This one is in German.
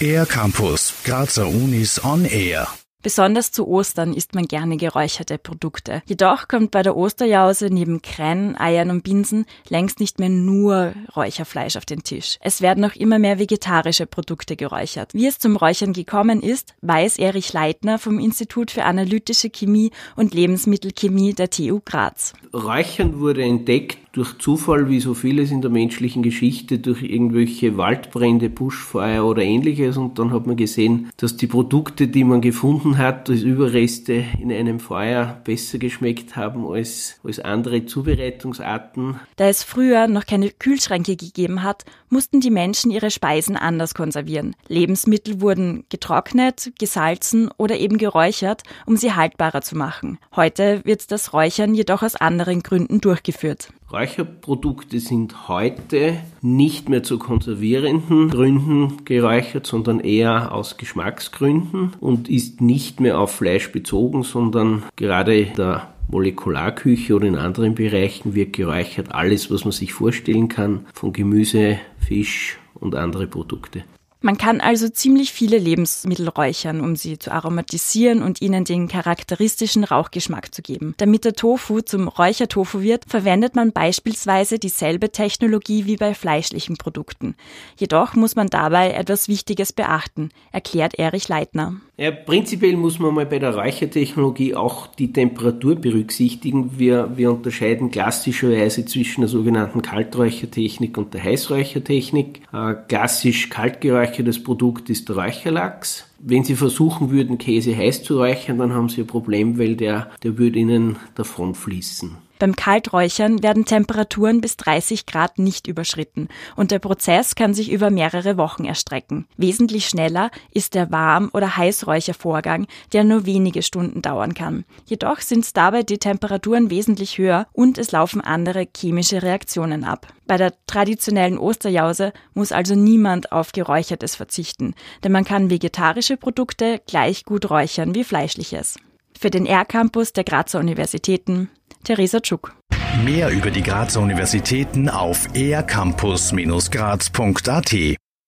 Air Campus, Grazer Unis on Air. Besonders zu Ostern isst man gerne geräucherte Produkte. Jedoch kommt bei der Osterjause neben Krähen, Eiern und Binsen längst nicht mehr nur Räucherfleisch auf den Tisch. Es werden auch immer mehr vegetarische Produkte geräuchert. Wie es zum Räuchern gekommen ist, weiß Erich Leitner vom Institut für Analytische Chemie und Lebensmittelchemie der TU Graz. Räuchern wurde entdeckt durch Zufall, wie so vieles in der menschlichen Geschichte, durch irgendwelche Waldbrände, Buschfeuer oder ähnliches. Und dann hat man gesehen, dass die Produkte, die man gefunden hat, als Überreste in einem Feuer besser geschmeckt haben als, als andere Zubereitungsarten. Da es früher noch keine Kühlschränke gegeben hat, mussten die Menschen ihre Speisen anders konservieren. Lebensmittel wurden getrocknet, gesalzen oder eben geräuchert, um sie haltbarer zu machen. Heute wird das Räuchern jedoch aus anderen Gründen durchgeführt. Räucherprodukte sind heute nicht mehr zu konservierenden Gründen geräuchert, sondern eher aus Geschmacksgründen und ist nicht mehr auf Fleisch bezogen, sondern gerade der Molekularküche oder in anderen Bereichen wird geräuchert alles, was man sich vorstellen kann, von Gemüse, Fisch und andere Produkte. Man kann also ziemlich viele Lebensmittel räuchern, um sie zu aromatisieren und ihnen den charakteristischen Rauchgeschmack zu geben. Damit der Tofu zum Räuchertofu wird, verwendet man beispielsweise dieselbe Technologie wie bei fleischlichen Produkten. Jedoch muss man dabei etwas Wichtiges beachten, erklärt Erich Leitner. Ja, prinzipiell muss man mal bei der Räuchertechnologie auch die Temperatur berücksichtigen. Wir, wir unterscheiden klassischerweise zwischen der sogenannten Kalträuchertechnik und der Heißräuchertechnik. Äh, klassisch kaltgeräuchertes Produkt ist der Räucherlachs. Wenn Sie versuchen würden, Käse heiß zu räuchern, dann haben Sie ein Problem, weil der, der würde Ihnen davon fließen. Beim Kalträuchern werden Temperaturen bis 30 Grad nicht überschritten und der Prozess kann sich über mehrere Wochen erstrecken. Wesentlich schneller ist der Warm- oder Heißräuchervorgang, der nur wenige Stunden dauern kann. Jedoch sind dabei die Temperaturen wesentlich höher und es laufen andere chemische Reaktionen ab. Bei der traditionellen Osterjause muss also niemand auf Geräuchertes verzichten, denn man kann vegetarische Produkte gleich gut räuchern wie fleischliches. Für den R-Campus der Grazer Universitäten Theresa Tschuk. Mehr über die Grazer Universitäten auf ercampus-graz.at